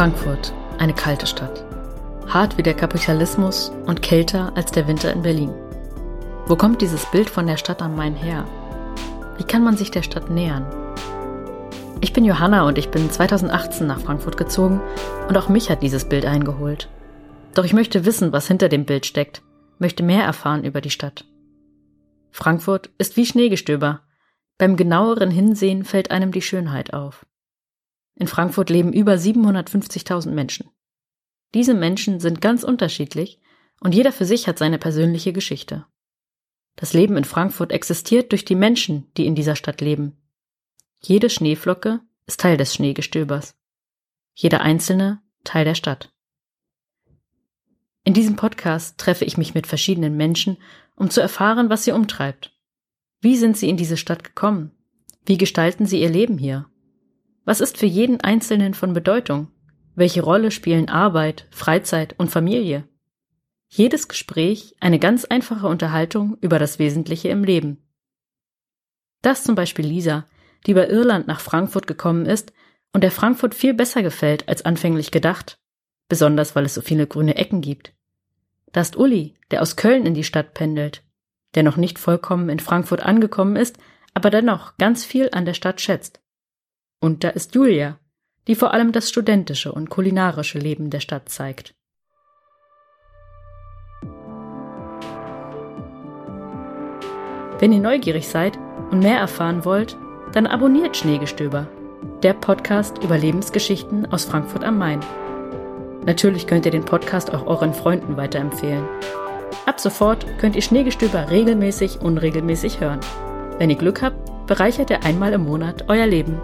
Frankfurt, eine kalte Stadt. Hart wie der Kapitalismus und kälter als der Winter in Berlin. Wo kommt dieses Bild von der Stadt am Main her? Wie kann man sich der Stadt nähern? Ich bin Johanna und ich bin 2018 nach Frankfurt gezogen und auch mich hat dieses Bild eingeholt. Doch ich möchte wissen, was hinter dem Bild steckt, möchte mehr erfahren über die Stadt. Frankfurt ist wie Schneegestöber. Beim genaueren Hinsehen fällt einem die Schönheit auf. In Frankfurt leben über 750.000 Menschen. Diese Menschen sind ganz unterschiedlich und jeder für sich hat seine persönliche Geschichte. Das Leben in Frankfurt existiert durch die Menschen, die in dieser Stadt leben. Jede Schneeflocke ist Teil des Schneegestöbers. Jeder einzelne Teil der Stadt. In diesem Podcast treffe ich mich mit verschiedenen Menschen, um zu erfahren, was sie umtreibt. Wie sind sie in diese Stadt gekommen? Wie gestalten sie ihr Leben hier? Was ist für jeden Einzelnen von Bedeutung? Welche Rolle spielen Arbeit, Freizeit und Familie? Jedes Gespräch eine ganz einfache Unterhaltung über das Wesentliche im Leben. Das zum Beispiel Lisa, die über Irland nach Frankfurt gekommen ist und der Frankfurt viel besser gefällt als anfänglich gedacht, besonders weil es so viele grüne Ecken gibt. Da ist Uli, der aus Köln in die Stadt pendelt, der noch nicht vollkommen in Frankfurt angekommen ist, aber dennoch ganz viel an der Stadt schätzt. Und da ist Julia, die vor allem das studentische und kulinarische Leben der Stadt zeigt. Wenn ihr neugierig seid und mehr erfahren wollt, dann abonniert Schneegestöber, der Podcast über Lebensgeschichten aus Frankfurt am Main. Natürlich könnt ihr den Podcast auch euren Freunden weiterempfehlen. Ab sofort könnt ihr Schneegestöber regelmäßig, unregelmäßig hören. Wenn ihr Glück habt, bereichert er einmal im Monat euer Leben.